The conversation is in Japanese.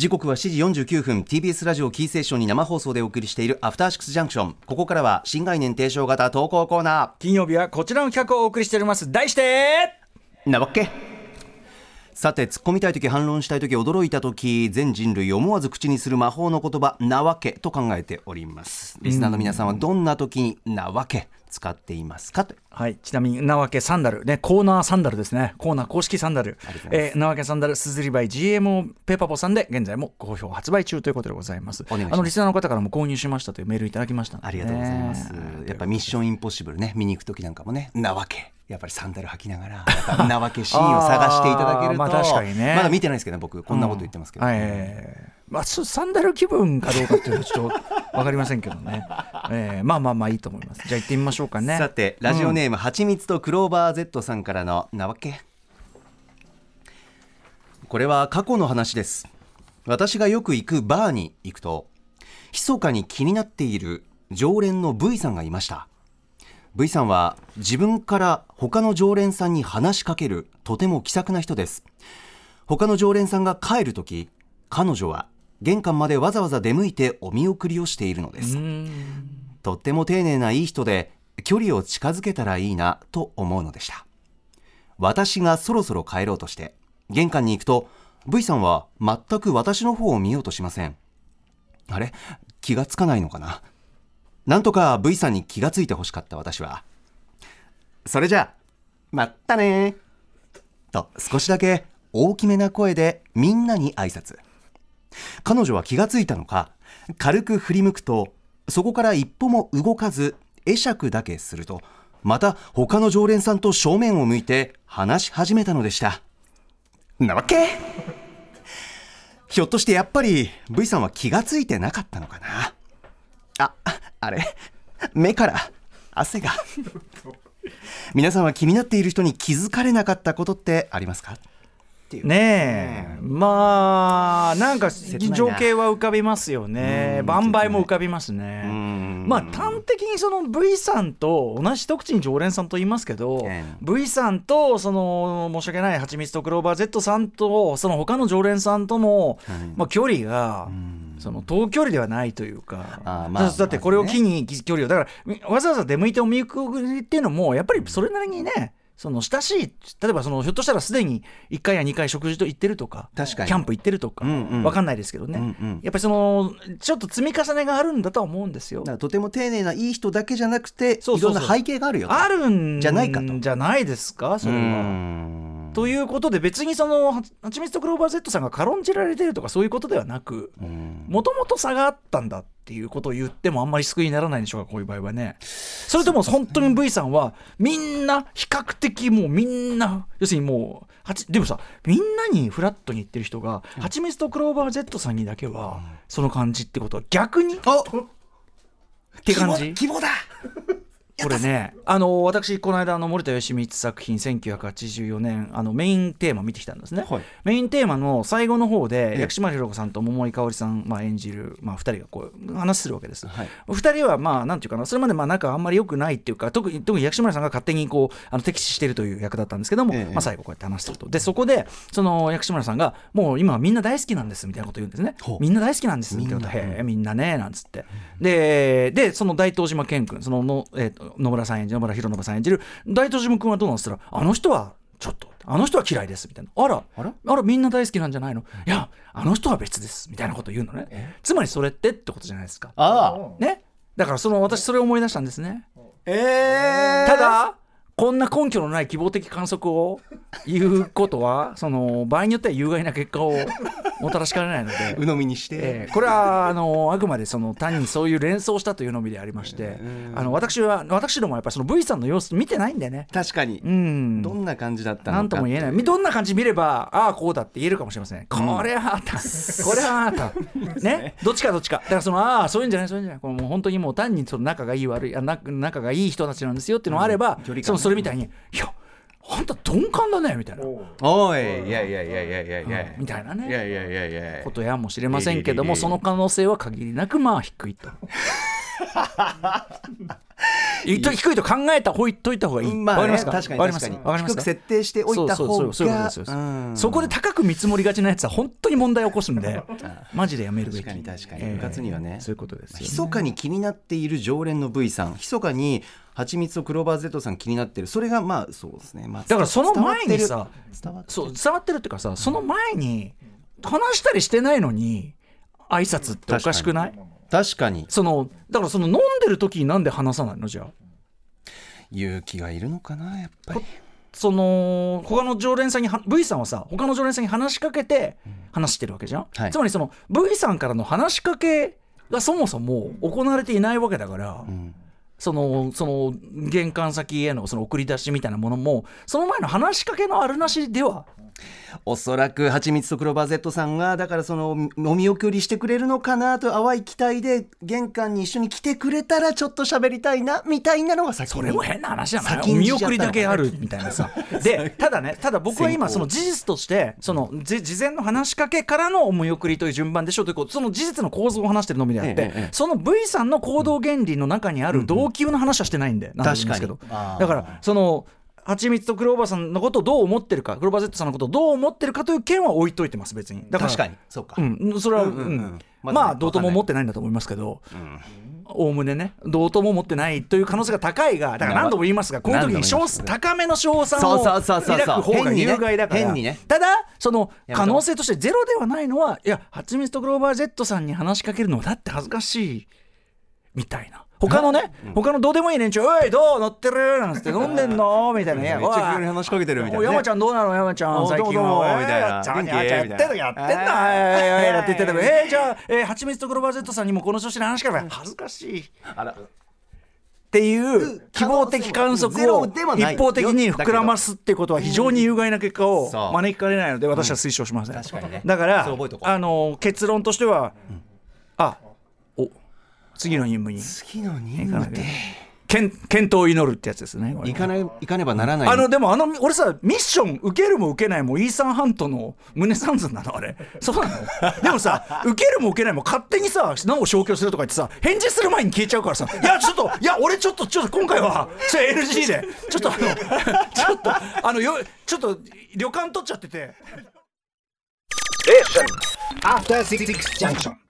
時刻は7時49分 TBS ラジオキーセーションに生放送でお送りしているアフターシックスジャンクションここからは新概念提唱型投稿コーナ金曜日はこちらの企画をお送りしております。題してーなわけさて突っ込みたい時反論したい時驚いた時全人類思わず口にする魔法の言葉なわけと考えております。リスナーの皆さんはどんな時になわけ使っていますかと。はい、ちなみに、なわけサンダル、ね、コーナーサンダルですね、コーナー公式サンダル、えー、なわけサンダル、すずりバイ GMO ペーパーポさんで、現在も好評発売中ということでございます。あのリスナーの方からも購入しましたというメールいただきました。ね、ありがとうございます。やっぱミッションインポッシブルね、見に行く時なんかもね、なわけ。やっぱりサンダル履きながら、なわけシーンを探していただけると、まあ確かにねまだ見てないですけどね、僕、こんなこと言ってますけど。えーまあ、そサンダル気分かどうかっていうのはちょっと分かりませんけどね、えーまあまあまあいいと思います。じゃあ行ってみましょうかね。さて、ラジオネーム、はちみつとクローバー Z さんからのなわけ。これは過去の話です。私がよく行くバーに行くと、密かに気になっている常連の V さんがいました。V さんは自分から他の常連さんに話しかけるとても気さくな人です。他の常連さんが帰るとき、彼女は玄関までわざわざ出向いてお見送りをしているのです。とっても丁寧ないい人で距離を近づけたらいいなと思うのでした。私がそろそろ帰ろうとして玄関に行くと V さんは全く私の方を見ようとしません。あれ？気がつかないのかな？なんとか V さんに気がついてほしかった私は。それじゃあまったね。と少しだけ大きめな声でみんなに挨拶。彼女は気がついたのか軽く振り向くとそこから一歩も動かず会釈だけするとまた他の常連さんと正面を向いて話し始めたのでした。なわけ。ひょっとしてやっぱり V さんは気がついてなかったのかな。ああれ目から汗が。皆さんは気になっている人に気づかれなかったことってありますか？っていう。ねえ、まあなんか情景は浮かびますよね。うん。万倍も浮かびますうねん。まあ端的にその V さんと同じ一口に常連さんと言いますけど、え V さんとその申し訳ないはちみつとクローバー Z さんとその他の常連さんとの、まあ、距離が、その遠距離ではないというか、あーまあだだってこれを機に距離をだからわざわざ出向いてお見送りっていうのもやっぱりそれなりにねその親しい例えばそのひょっとしたらすでに1回や2回食事と行ってるとか確かに。キャンプ行ってるとか、うんうん。わかんないですけどね、うんうん。やっぱりそのちょっと積み重ねがあるんだとは思うんですよ。とても丁寧ないい人だけじゃなくてそうそうそう。いろんな背景があるよと。あるんじゃないかと。じゃないですかそれうは。ん。ということで別にそのははちみつとクローバー Z さんが軽んじられてるとかそういうことではなくうん。もともと差があったんだっていうことを言ってもあんまり救いにならないんでしょうかこういう場合はね。それとも本当に V さんはみんな比較的もうみんな要するにもうでもさみんなにフラットに言ってる人がはちみつとクローバー Z さんにだけはその感じってことは逆に？っ！おて感じ？希望だこれね、あの私、この間あの、森田義満作品、1984年あの、メインテーマ見てきたんですね、はいメインテーマの最後の方で、ええ薬師丸ひろ子さんと桃井かおりさん、まあ、演じる、まあ、2人がこう話するわけです。はい2人は、まあ、なんていうかな、それまでまあ仲あんまり良くないっていうか、特に特に薬師丸さんが勝手にこうあの敵視しているという役だったんですけども、ええまあ、最後、こうやって話してると。で、そこで、その薬師丸さんが、もう今はみんな大好きなんですみたいなことを言うんですね。みんな大好きなんですみたいなこと、みんなへえ、みんなね、なんつって。で、でその大東島健君、そのの、えーと野村さん演じる、野村弘信さん演じる、大東島君はどうなんですったら、あの人はちょっと、あの人は嫌いですみたいな。あら、あら？あら、みんな大好きなんじゃないの？いや、あの人は別ですみたいなことを言うのね。つまりそれってってことじゃないですか。ああね？だからその私それを思い出したんですね。えただこんな根拠のない希望的観測を言うことはその場合によっては有害な結果をもたらしかねないので。鵜呑みにして、えーこれはあのあくまでその単にそういう連想したというのみでありまして、あの私は私どもはやっぱりその V さんの様子見てないんでね。確かに、うん。どんな感じだったのかなんとも言えない。どんな感じ見れば、ああ、こうだって言えるかもしれません。これはあった。これはあった。ね。どっちかどっちか。だからその、ああ、そういうんじゃない、そういうんじゃない。これもう本当にもう単にその仲がいい悪い、あな仲がいい人たちなんですよっていうのがあれば、距離感ね？そのそれみたいに、いや、あんた鈍感だね、みたいな。おいいやいやいやいやいやいや、みたいなね。いやいやいやいや。ことやもしれませんけども、いやいやいやいやその可能性は限りなくまあ低いと。低いと考えたほいといた方がいい。まあねわかりますか？確かにわかります確か？にわかりますか？低く設定しておいた方がそうそうそうそうそこです。そこで高く見積もりがちなやつは本当に問題を起こすんで マジでやめるべき。確かに確かに。ええ。部活にはね。そういうことですよね。密かに気になっている常連の V さん密かに蜂蜜とクローバー Z さん気になってる。それがまあそうですね、まあ、だからその前にさ伝わってる。そう伝わってるっていうかさその前に話したりしてないのに挨拶っておかしくない？確かに。そのだからその飲んでる時になんで話さないの？じゃあ。勇気がいるのかなやっぱり。その他の常連さんには V さんはさ他の常連さんに話しかけて話してるわけじゃん、はい。つまりその V さんからの話しかけがそもそも行われていないわけだから、うん。そのその玄関先へのその送り出しみたいなものもその前の話しかけのあるなしではおそらく蜂蜜とクローバー Z さんがだからそのお見送りしてくれるのかなと淡い期待で玄関に一緒に来てくれたらちょっと喋りたいなみたいなのが先にそれも変な話じゃない先お見送りだけあるみたいなさ。でただねただ僕は今その事実としてそのじ事前の話しかけからのお見送りという順番でしょうということその事実の構造を話してるのみであって、ええええその V さんの行動原理の中にある動機の話はしてないんで、なだからその蜂蜜とクローバーさんのことをどう思ってるかクローバー Z さんのことをどう思ってるかという件は置いといてます別に。だから確かに。そうか、うん、それは、うんうんうん。うん。ままあどうとも思ってないんだと思いますけどうん。おおむねねどうとも思ってないという可能性が高いがだから何度も言いますがこういう時に何度も言います賞高めの賞賛を抱く方が有害だからただその可能性としてゼロではないのはいやはちみつとクローバー Z さんに話しかけるのはだって恥ずかしいみたいな。他のね、他のどうでもいい連中、おい、どう？乗ってる？なんつって、飲んでんの？みたいな。いやめっちゃ急に話しかけてるみたいな山ちゃんどうなの？山ちゃんお最近は。みたいな。えー元気？やってんのやってんの？やって言ってえーじゃあえーはちみつとクローバー Z さんにもこの調子で話しかけば恥ずかしいっあらていう希望的観測を一方的に膨らますってことは非常に有害な結果を招きかねないので私は推奨しません、確かにねだからあの結論としては、あお次の任務に。次の任務で。健健闘を祈るってやつですね。行かない行かねばならない。あのでもあの俺さミッション受けるも受けないもイーサン・ハントの胸三寸なのあれ。そうなの？でもさ受けるも受けないも勝手にさなお消去するとか言ってさ返事する前に消えちゃうからさ。いやちょっといや俺ちょっとちょっと今回はそれ NG で。ちょっとあの ちょっとあのよちょっと旅館取っちゃってて。After Six Junction.